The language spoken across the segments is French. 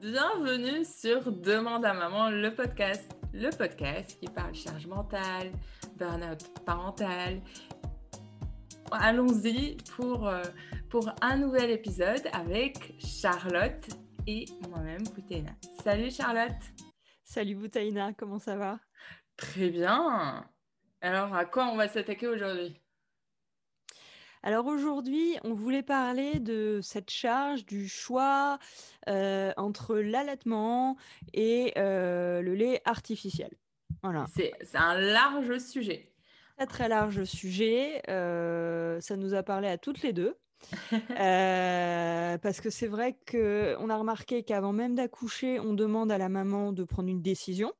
Bienvenue sur Demande à maman, le podcast. Le podcast qui parle charge mentale, burn-out parental. Allons-y pour, euh, pour un nouvel épisode avec Charlotte et moi-même, Boutaina. Salut Charlotte. Salut Boutaina, comment ça va? Très bien. Alors, à quoi on va s'attaquer aujourd'hui? Alors aujourd'hui, on voulait parler de cette charge, du choix euh, entre l'allaitement et euh, le lait artificiel. Voilà. C'est un large sujet. Très très large sujet. Euh, ça nous a parlé à toutes les deux. parce que c'est vrai qu'on a remarqué qu'avant même d'accoucher, on demande à la maman de prendre une décision.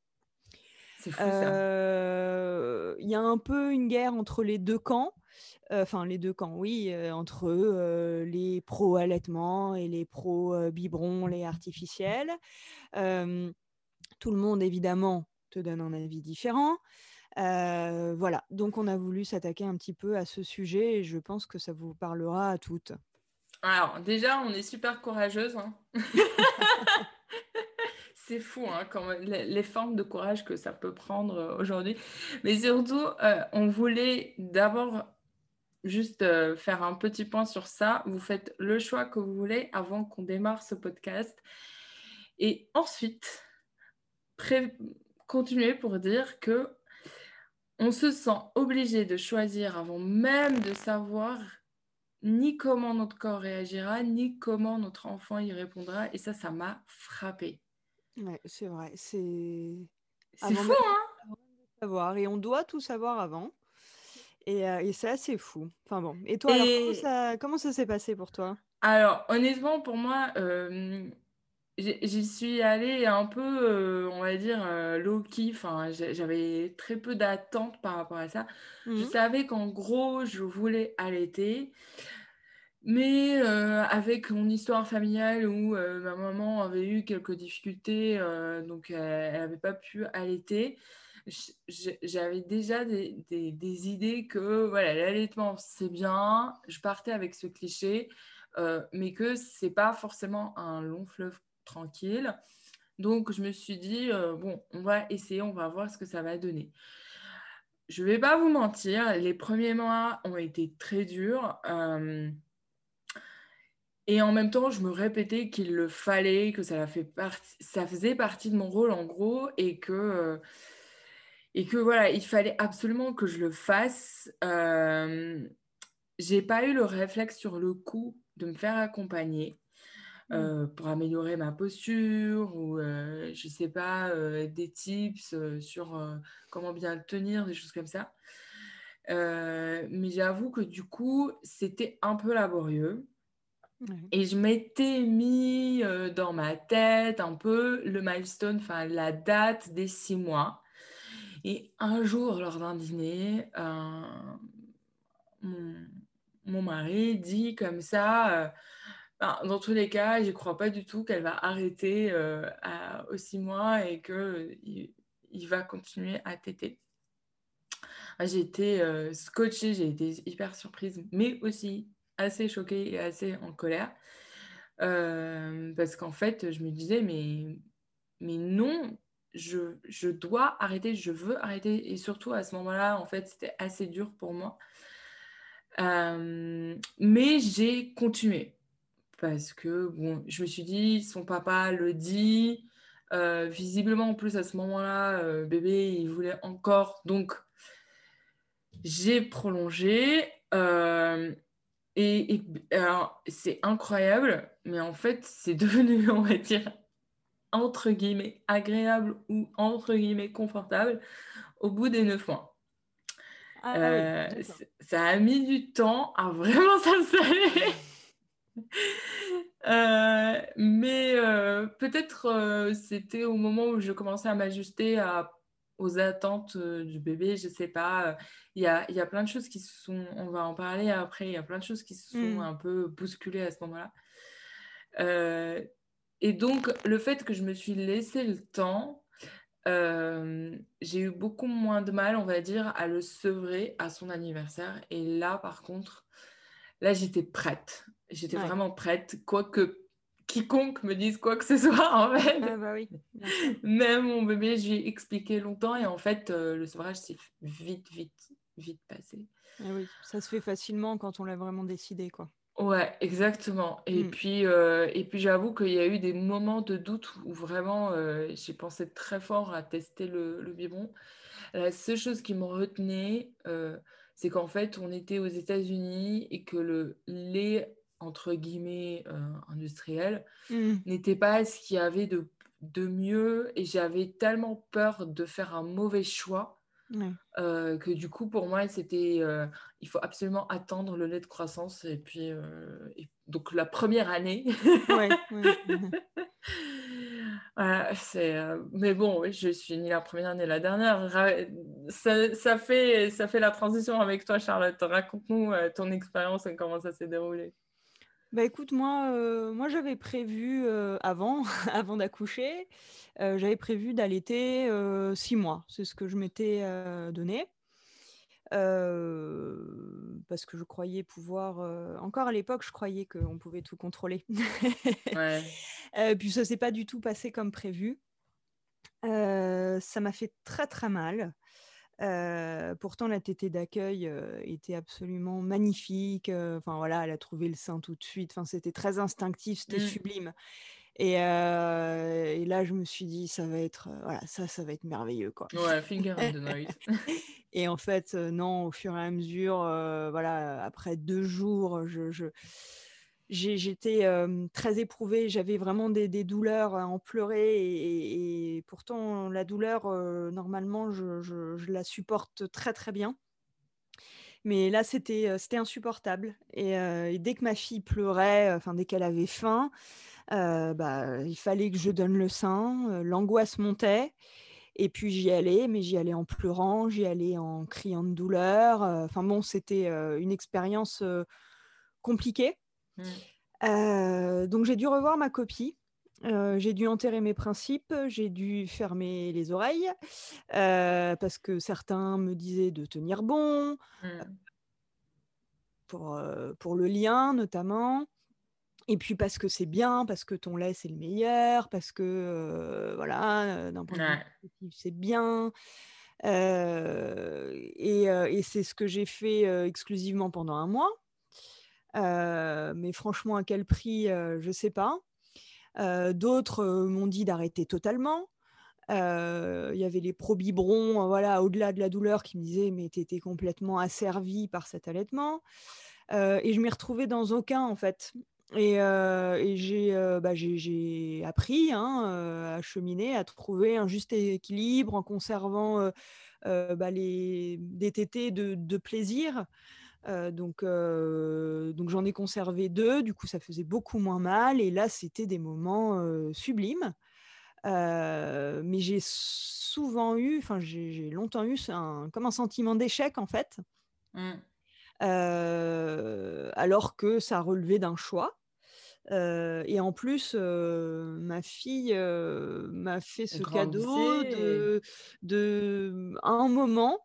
C'est fou ça. Il y a un peu une guerre entre les deux camps. Euh, enfin les deux camps, oui, euh, entre euh, les pro-allaitement et les pro-biberon, les artificiels. tout le monde, évidemment, te donne un avis différent. voilà, donc on a voulu s'attaquer un petit peu à ce sujet et je pense que ça vous parlera à toutes. Alors déjà, on est super courageuse. Hein. c'est fou hein, les, formes de courage que ça peut prendre aujourd'hui. Mais surtout, on voulait d'abord juste euh, faire un petit point sur ça. Vous faites le choix que vous voulez avant qu'on démarre ce podcast. Et ensuite, continuer pour dire que on se sent obligé de choisir avant même de savoir ni comment notre corps réagira, ni comment notre enfant y répondra. Et ça, ça m'a frappé. Ouais, c'est vrai. C'est fou, hein? savoir. Et on doit tout savoir avant. Euh, et, c'est assez fou. Enfin bon. Et toi, comment ça, s'est passé pour toi? Alors, honnêtement, pour moi, euh, j'y suis allée un peu, euh, on va dire, low-key. Enfin, j'avais très peu d'attentes par rapport à ça. Je mmh savais qu'en gros, je voulais allaiter. Mais avec mon histoire familiale où ma maman avait eu quelques difficultés, donc elle n'avait pas pu allaiter, j'avais déjà des, idées que voilà, l'allaitement c'est bien, je partais avec ce cliché, euh, mais que c'est pas forcément un long fleuve tranquille. Donc je me suis dit, euh, bon, on va essayer, on va voir ce que ça va donner. Je vais pas vous mentir, les premiers mois ont été très durs. Euh, et en même temps, je me répétais qu'il le fallait, que ça, fait ça faisait partie de mon rôle en gros, et que et que voilà, il fallait absolument que je le fasse. Euh, j'ai pas eu le réflexe sur le coup de me faire accompagner mmh. euh, pour améliorer ma posture ou euh, je sais pas des tips sur comment bien tenir, des choses comme ça. mais j'avoue que du coup, c'était un peu laborieux. Et je m'étais mis dans ma tête un peu le milestone, enfin la date des six mois. Et un jour, lors d'un dîner, euh, mon, mari dit comme ça, euh, ben, dans tous les cas, je ne crois pas du tout qu'elle va arrêter euh, à, aux six mois et qu'il il va continuer à téter. Ah, j'ai été scotchée, j'ai été hyper surprise, mais aussi assez choquée et assez en colère. parce qu'en fait, je me disais, mais non, je, dois arrêter, je veux arrêter. Et surtout à ce moment-là, en fait, c'était assez dur pour moi. Euh, mais j'ai continué parce que bon, je me suis dit, son papa le dit. Euh, visiblement, en plus, à ce moment-là, euh, bébé, il voulait encore. Donc, j'ai prolongé. et, et c'est incroyable, mais en fait, c'est devenu, on va dire, entre guillemets agréable ou entre guillemets confortable au bout des neuf mois. Ah, euh, ça a mis du temps à vraiment s'installer. Euh, mais euh, peut-être c'était au moment où je commençais à m'ajuster aux attentes du bébé, je sais pas. Il y a, y a, plein de choses qui se sont, on va en parler après, il y a plein de choses qui se sont hmm. un peu bousculées à ce moment-là. Et donc, le fait que je me suis laissé le temps, euh, j'ai eu beaucoup moins de mal, on va dire, à le sevrer à son anniversaire. Et là, par contre, là, j'étais prête. J'étais vraiment prête. Quoique, quiconque me dise quoi que ce soit, en fait. Ah bah oui. Même mon bébé, j'ai expliqué longtemps et en fait, euh, le sevrage s'est vite, vite, vite passé. Ah oui, ça se fait facilement quand on l'a vraiment décidé, quoi. Ouais, exactement. Et mm. puis, euh, et puis j'avoue qu'il y a eu des moments de doute où vraiment euh, j'ai pensé très fort à tester le, le, biberon. La seule chose qui me retenait, c'est qu'en fait, on était aux États-Unis et que le lait entre guillemets euh, industriel mmh. n'était pas ce qu'il y avait de, de mieux et j'avais tellement peur de faire un mauvais choix euh, que du coup pour moi c'était euh, il faut absolument attendre le lait de croissance et puis donc la première année. Ouais, c'est mais bon oui, je suis ni la première ni la dernière. Ça, ça, fait ça fait la transition avec toi Charlotte. Raconte-nous ton expérience et comment ça s'est déroulé bah, écoute, moi, euh, moi j'avais prévu euh, avant, avant d'accoucher, euh, j'avais prévu d'allaiter six mois. C'est ce que je m'étais donné. parce que je croyais pouvoir. encore à l'époque, je croyais qu'on pouvait tout contrôler. Ouais. puis ça s'est pas du tout passé comme prévu. ça m'a fait très très mal pourtant, la tétée d'accueil était absolument magnifique. Enfin voilà, elle a trouvé le sein tout de suite. Enfin, c'était très instinctif, c'était mmh. sublime. Et, et, là, je me suis dit, ça va être, voilà, ça, ça va être merveilleux, quoi. Ouais, finger in the noise. et en fait, non, au fur et à mesure, voilà, après deux jours, je, je j'étais très éprouvée, j'avais vraiment des, douleurs à en pleurer et, pourtant la douleur, normalement, je, la supporte très très bien. Mais là, c'était insupportable. Et, dès que ma fille pleurait, enfin dès qu'elle avait faim, bah, il fallait que je donne le sein, l'angoisse montait. Et puis j'y allais, mais j'y allais en pleurant, j'y allais en criant de douleur. Enfin bon, c'était une expérience compliquée. Mmh. donc j'ai dû revoir ma copie. j'ai dû enterrer mes principes, j'ai dû fermer les oreilles parce que certains me disaient de tenir bon, mmh. pour, pour le lien notamment. Et puis parce que c'est bien, parce que ton lait c'est le meilleur, parce que voilà, d'un point de vue c'est bien. et, et c'est ce que j'ai fait exclusivement pendant un mois. Euh, mais franchement, à quel prix, euh, je ne sais pas. Euh, d'autres m'ont dit d'arrêter totalement. Il y avait les pro-biberons, voilà, au-delà de la douleur, qui me disaient mais tu étais complètement asservi par cet allaitement. et je m'y retrouvais dans aucun, en fait. Et, et bah, j'ai appris hein, à cheminer, à trouver un juste équilibre en conservant bah, les, des tétés de, de plaisir donc, donc j'en ai conservé deux. Du coup, ça faisait beaucoup moins mal. Et là, c'était des moments sublimes. mais j'ai souvent eu, enfin, j'ai longtemps eu un, comme un sentiment d'échec en fait. Mmh. alors que ça relevait d'un choix. et en plus, ma fille m'a fait ce cadeau de, de, à un moment,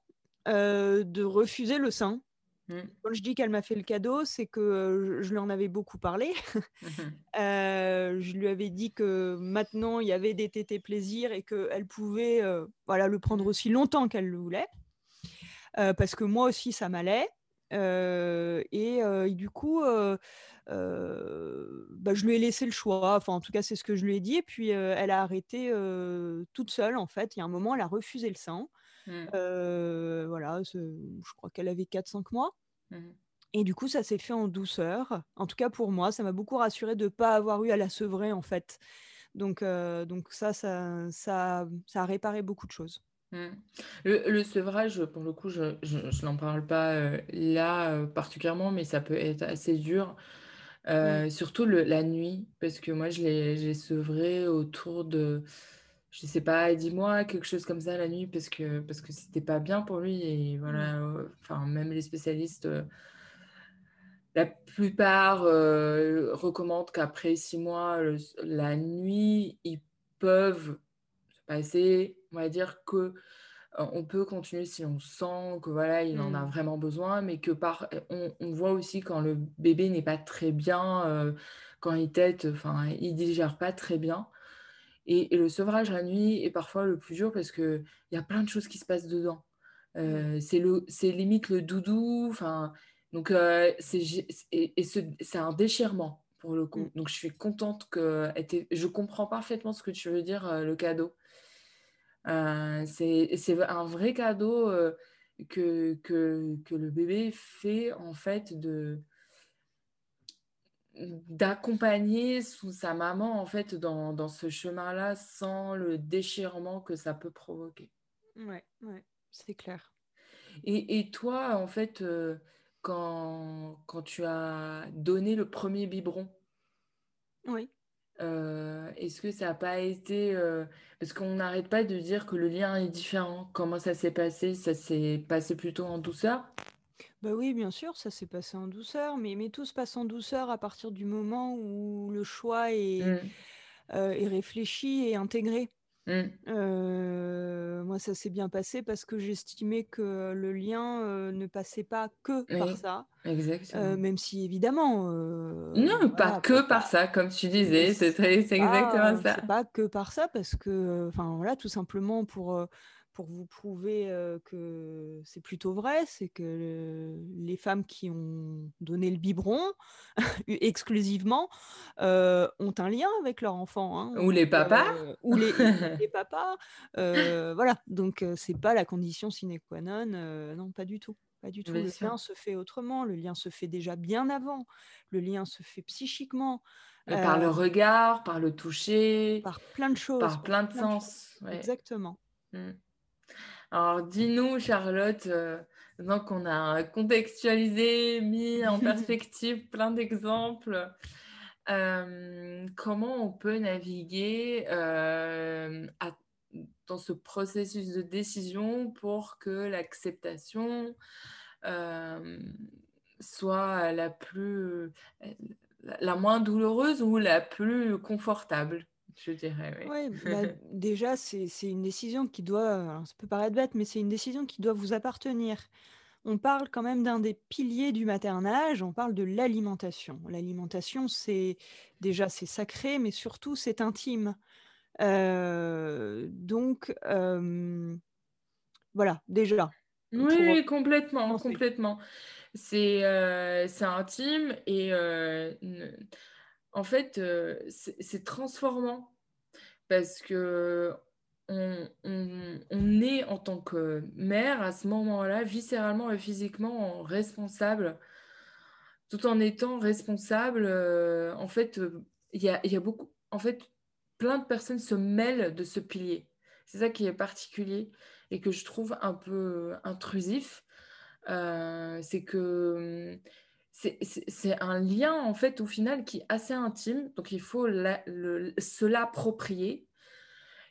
de refuser le sein. Mmh. Quand je dis qu'elle m'a fait le cadeau, c'est que je lui en avais beaucoup parlé. Mmh je lui avais dit que maintenant il y avait des tétés plaisir et qu'elle pouvait voilà, le prendre aussi longtemps qu'elle le voulait. parce que moi aussi ça m'allait. Et, du coup, bah, je lui ai laissé le choix. Enfin, en tout cas, c'est ce que je lui ai dit. Et puis, elle a arrêté toute seule, en fait. Il y a un moment, elle a refusé le sein. Mmh. voilà, je crois qu'elle avait 4-5 mois. Mmh. Et du coup, ça s'est fait en douceur. En tout cas, pour moi, ça m'a beaucoup rassuré de ne pas avoir eu à la sevrer, en fait. Donc, donc ça, ça, ça, ça, a réparé beaucoup de choses. Mmh. Le, sevrage, pour le coup, je, je, n'en parle pas là particulièrement, mais ça peut être assez dur. Surtout le, la nuit, parce que moi, je l'ai sevré autour de je sais pas, dis-moi quelque chose comme ça la nuit parce que parce que c'était pas bien pour lui et voilà, mmh. euh, enfin même les spécialistes, euh, la plupart euh, recommandent qu'après six mois, la nuit, ils peuvent se passer, on va dire que on peut continuer si on sent que voilà, il en a Mmh. vraiment besoin, mais que par on, on voit aussi quand le bébé n'est pas très bien, euh, quand il tète, enfin, il digère pas très bien. Et, et le sevrage la nuit est parfois le plus dur parce que il y a plein de choses qui se passent dedans. Euh, c'est limite le doudou, enfin, donc euh, c'est et, et ce- c'est un déchirement pour le coup. Donc je suis contente que, je comprends parfaitement ce que tu veux dire, euh, le cadeau. Euh, c'est un vrai cadeau que, que, que le bébé fait en fait de d'accompagner sous sa maman en fait dans, dans ce chemin-là sans le déchirement que ça peut provoquer. Ouais, ouais, c'est clair. Et, et toi, en fait, euh, quand, quand tu as donné le premier biberon, Oui. euh, est-ce que ça n'a pas été... euh, parce qu'on n'arrête pas de dire que le lien est différent. Comment ça s'est passé? Ça s'est passé plutôt en douceur? Bah oui, bien sûr, ça s'est passé en douceur, mais, mais tout se passe en douceur à partir du moment où le choix est, Mm, euh, est réfléchi et intégré. mm, Euh, moi, ça s'est bien passé parce que j'estimais que le lien euh, ne passait pas que par oui, ça, exactement. même si évidemment, euh, Non, pas voilà, que par pas- ça, comme tu mais disais, c'est très- c'est pas, exactement ça. c'est pas que par ça parce que, enfin voilà, tout simplement pour euh, pour vous prouver euh, que c'est plutôt vrai, c'est que les femmes qui ont donné le biberon exclusivement euh, ont un lien avec leur enfant, hein. Ou les papas? euh, ou les, papas, voilà. Donc c'est pas la condition sine qua non, non, pas du tout. Pas du tout. Bien Le sûr. lien se fait autrement. Le lien se fait déjà bien avant. Le lien se fait psychiquement. Par le regard, par le toucher, par plein de choses. par plein de plein sens. ouais. Exactement. Mm. Alors, dis-nous, Charlotte, euh, maintenant qu'on a contextualisé, mis en perspective plein d'exemples, euh, comment on peut naviguer euh, à- dans ce processus de décision pour que l'acceptation euh, soit la plus, la, la moins douloureuse ou la plus confortable, je dirais. oui. Ouais, bah, déjà, c'est une décision qui doit, ça peut paraître bête, mais c'est une décision qui doit vous appartenir. On parle quand même d'un des piliers du maternage, on parle de l'alimentation. L'alimentation, c'est déjà, c'est sacré, mais surtout, c'est intime. Euh, donc, euh, voilà, déjà, Oui, complètement, complètement. C'est euh, intime et euh, en fait, euh, c'est transformant parce que on, est en tant que mère à ce moment-là, viscéralement et physiquement responsable, tout en étant responsable. euh, en fait, euh, il y a, beaucoup, en fait, plein de personnes se mêlent de ce pilier. C'est ça qui est particulier et que je trouve un peu intrusif. C'est que hum, c'est un lien en fait au final qui est assez intime, donc il faut la- le- se l'approprier.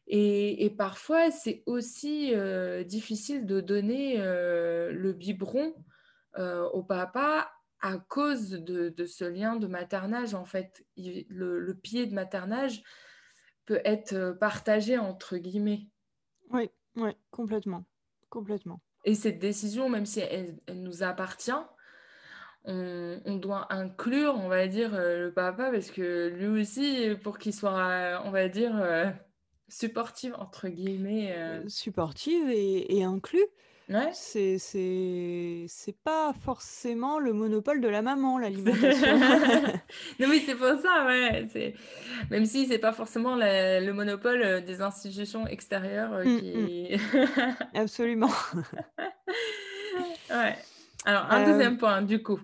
Et, et parfois, c'est aussi euh, difficile de donner euh, le biberon euh, au papa à cause de, de ce lien de maternage. En fait, Il- le, le pied de maternage peut être partagé entre guillemets. Oui, oui, complètement, complètement. Et cette décision, même si elle, elle nous appartient, on, on doit inclure, on va dire, euh, le papa, parce que lui aussi, pour qu'il soit, on va dire, euh, supportif, entre guillemets. euh, Euh, supportive et, et inclus. Ouais. C'est c'est c'est pas forcément le monopole de la maman l'alimentation. non, oui, c'est pour ça, ouais. c'est- Même si c'est pas forcément la- le monopole euh, des institutions extérieures euh, Mm, qui. Absolument. ouais. Alors, un Euh, deuxième point, du coup.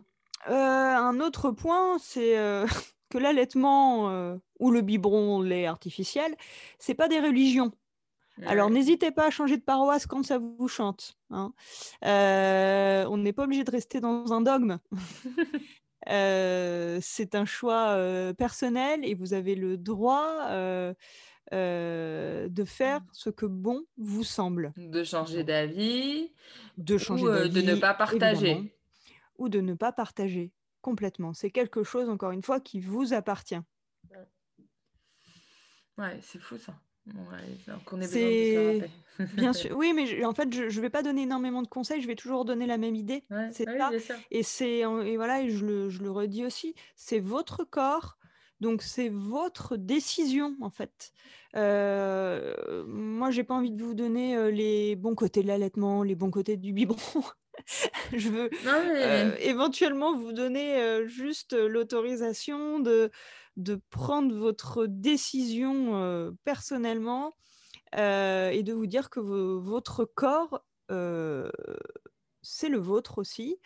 Euh, un autre point, c'est euh, que l'allaitement euh, ou le biberon lait artificiel, c'est pas des religions. Alors n'hésitez pas à changer de paroisse quand ça vous chante. hein. Euh, on n'est pas obligé de rester dans un dogme. Euh, c'est un choix euh, personnel et vous avez le droit de faire ce que bon vous semble. De changer d'avis De changer ou de ne pas partager. évidemment, ou de ne pas partager complètement. C'est quelque chose, encore une fois, qui vous appartient. Ouais, c'est fou ça. bien sûr. Oui, mais en fait, je ne vais pas donner énormément de conseils. Je vais toujours donner la même idée. c'est ça. Et c'est et voilà, et je le, je le redis aussi. C'est votre corps. Donc c'est votre décision en fait. Euh, moi, j'ai pas envie de vous donner euh, les bons côtés de l'allaitement, les bons côtés du biberon. je veux euh, éventuellement vous donner euh, juste l'autorisation de, de prendre votre décision euh, personnellement et de vous dire que votre corps, c'est le vôtre aussi.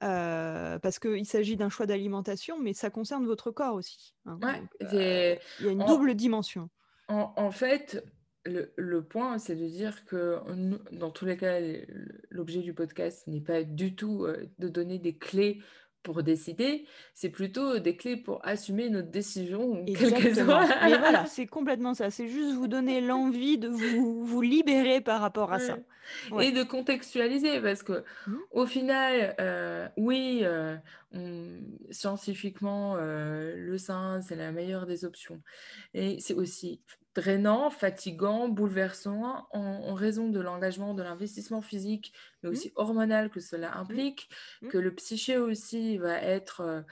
parce qu'il s'agit d'un choix d'alimentation, mais ça concerne votre corps aussi. Hein. il y a une double dimension. En, en, fait, le, point, c'est de dire que dans tous les cas, l'objet du podcast n'est pas du tout euh, de donner des clés pour décider, c'est plutôt des clés pour assumer notre décision, Exactement. Mais voilà, c'est complètement ça. C'est juste vous donner l'envie de vous, vous libérer par rapport à ça. Et de contextualiser, parce que mmh. au final, euh, oui, euh, scientifiquement, le sein, c'est la meilleure des options. Et c'est aussi drainant, fatigant, bouleversant en, raison de l'engagement, de l'investissement physique, mais mmh. aussi hormonal que cela mmh. implique, mmh. que le psyché aussi va être, euh,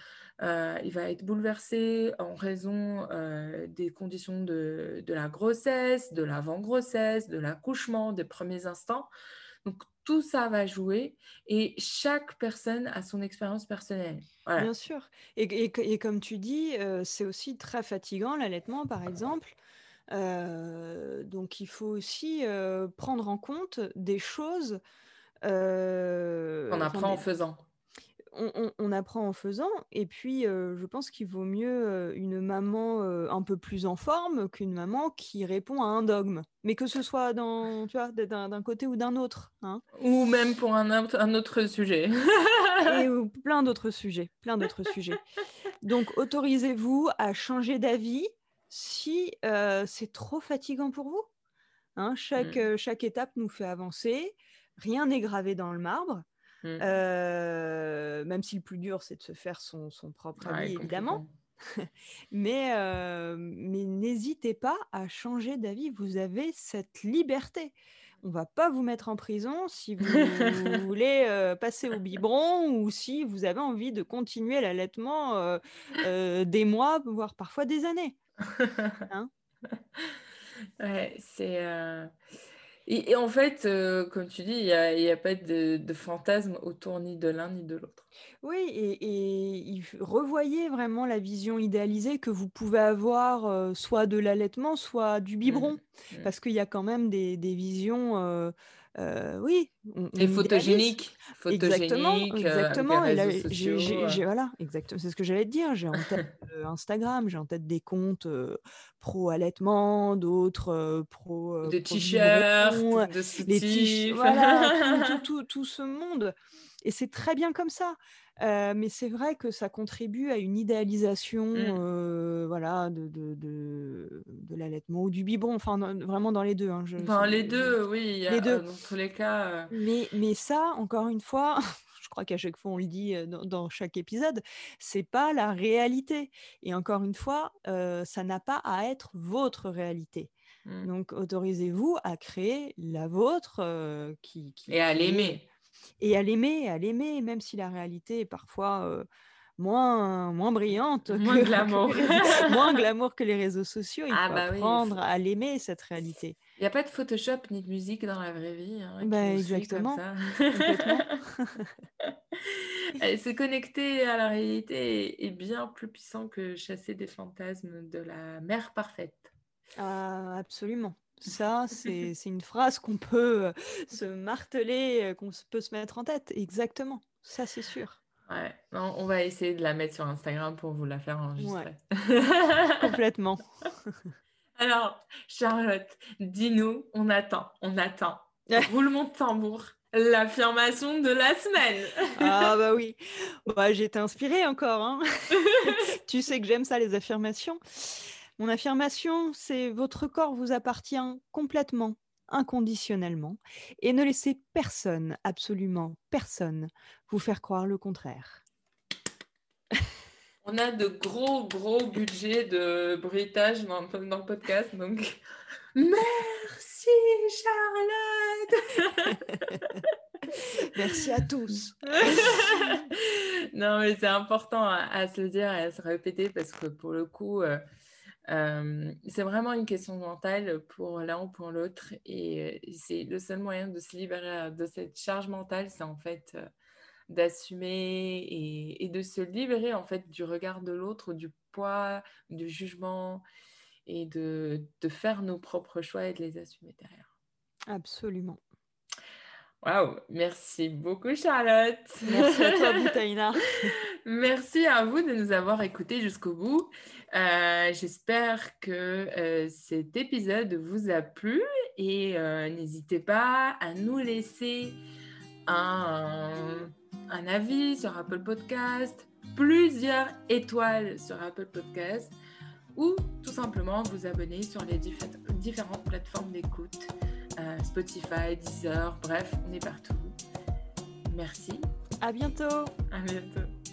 euh, il va être bouleversé en raison euh, des conditions de, la grossesse, de l'avant-grossesse, de l'accouchement, des premiers instants. Donc tout ça va jouer et chaque personne a son expérience personnelle. Bien sûr. Et, et, comme tu dis, c'est aussi très fatigant l'allaitement, par exemple donc il faut aussi prendre en compte des choses. on apprend en faisant. On, apprend en faisant, et puis je pense qu'il vaut mieux une maman un peu plus en forme qu'une maman qui répond à un dogme, mais que ce soit dans, tu vois, d'un côté ou d'un autre. Hein. Ou même pour un, un autre sujet. et plein d'autres sujets, plein d'autres sujets. Donc autorisez-vous à changer d'avis si c'est trop fatigant pour vous. Hein, chaque, mmh. chaque étape nous fait avancer, rien n'est gravé dans le marbre. Mmh. même si le plus dur, c'est de se faire son, son propre avis, évidemment. mais mais n'hésitez pas à changer d'avis. Vous avez cette liberté. On va pas vous mettre en prison si vous, voulez passer au biberon ou si vous avez envie de continuer l'allaitement des mois, voire parfois des années. Hein? Ouais, c'est. Euh, et, en fait, euh, comme tu dis, il n'y a, y a, pas de, de, fantasme autour ni de l'un ni de l'autre. Oui, et, et revoyez vraiment la vision idéalisée que vous pouvez avoir euh, soit de l'allaitement, soit du biberon. Mmh. Mmh. Parce qu'il y a quand même des, des visions euh, oui. et photogénique. Exactement. exactement. et là, voilà, exactement. C'est ce que j'allais te dire. J'ai en tête Instagram, j'ai en tête des comptes pro allaitement, d'autres pro. de t-shirts, de. Voilà, tout, tout, ce monde. Et c'est très bien comme ça. Mais c'est vrai que ça contribue à une idéalisation mmh. voilà, de, de, de, de l'allaitement ou du biberon, enfin vraiment dans les deux. Hein, dans les deux, oui, les deux. dans tous les cas. Mais, mais ça, encore une fois, je crois qu'à chaque fois on le dit dans, chaque épisode, c'est pas la réalité. Et encore une fois, ça n'a pas à être votre réalité. Mmh. Donc autorisez-vous à créer la vôtre qui, qui, et à l'aimer et à l'aimer, à l'aimer, même si la réalité est parfois moins, moins brillante, moins que, glamour, que moins glamour que les réseaux sociaux. Il ah faut bah apprendre à l'aimer cette réalité. Il n'y a pas de Photoshop ni de musique dans la vraie vie. Hein, bah, exactement. Se connecter à la réalité est bien plus puissant que chasser des fantasmes de la mère parfaite. Ah, absolument. Ça, c'est une phrase qu'on peut se marteler, qu'on peut se mettre en tête. Exactement. Ça, c'est sûr. Ouais, on va essayer de la mettre sur Instagram pour vous la faire enregistrer. Complètement. Alors, Charlotte, dis-nous, on attend, on attend. Roulement de tambour, l'affirmation de la semaine. ah bah oui, bah, j'ai été inspirée encore. Hein. tu sais que j'aime ça, les affirmations. Mon affirmation, c'est votre corps vous appartient complètement, inconditionnellement, et ne laissez personne, absolument personne, vous faire croire le contraire. On a de gros, gros budgets de bruitage dans, dans le podcast, donc merci Charlotte Merci à tous. non, mais c'est important à, se le dire et à se répéter parce que pour le coup, euh, euh, c'est vraiment une question mentale pour l'un ou pour l'autre. Et c'est le seul moyen de se libérer de cette charge mentale, c'est en fait d'assumer et, de se libérer en fait du regard de l'autre, du poids, du jugement et de, de faire nos propres choix et de les assumer derrière. Absolument. Waouh, merci beaucoup Charlotte. Merci à toi Boutaïna. Merci à vous de nous avoir écoutés jusqu'au bout. Euh, j'espère que euh, cet épisode vous a plu et euh, n'hésitez pas à nous laisser un, un, avis sur Apple Podcast, plusieurs étoiles sur Apple Podcast ou tout simplement vous abonner sur les différentes plateformes d'écoute. Spotify, Deezer, bref, on est partout. Merci. À bientôt. À bientôt.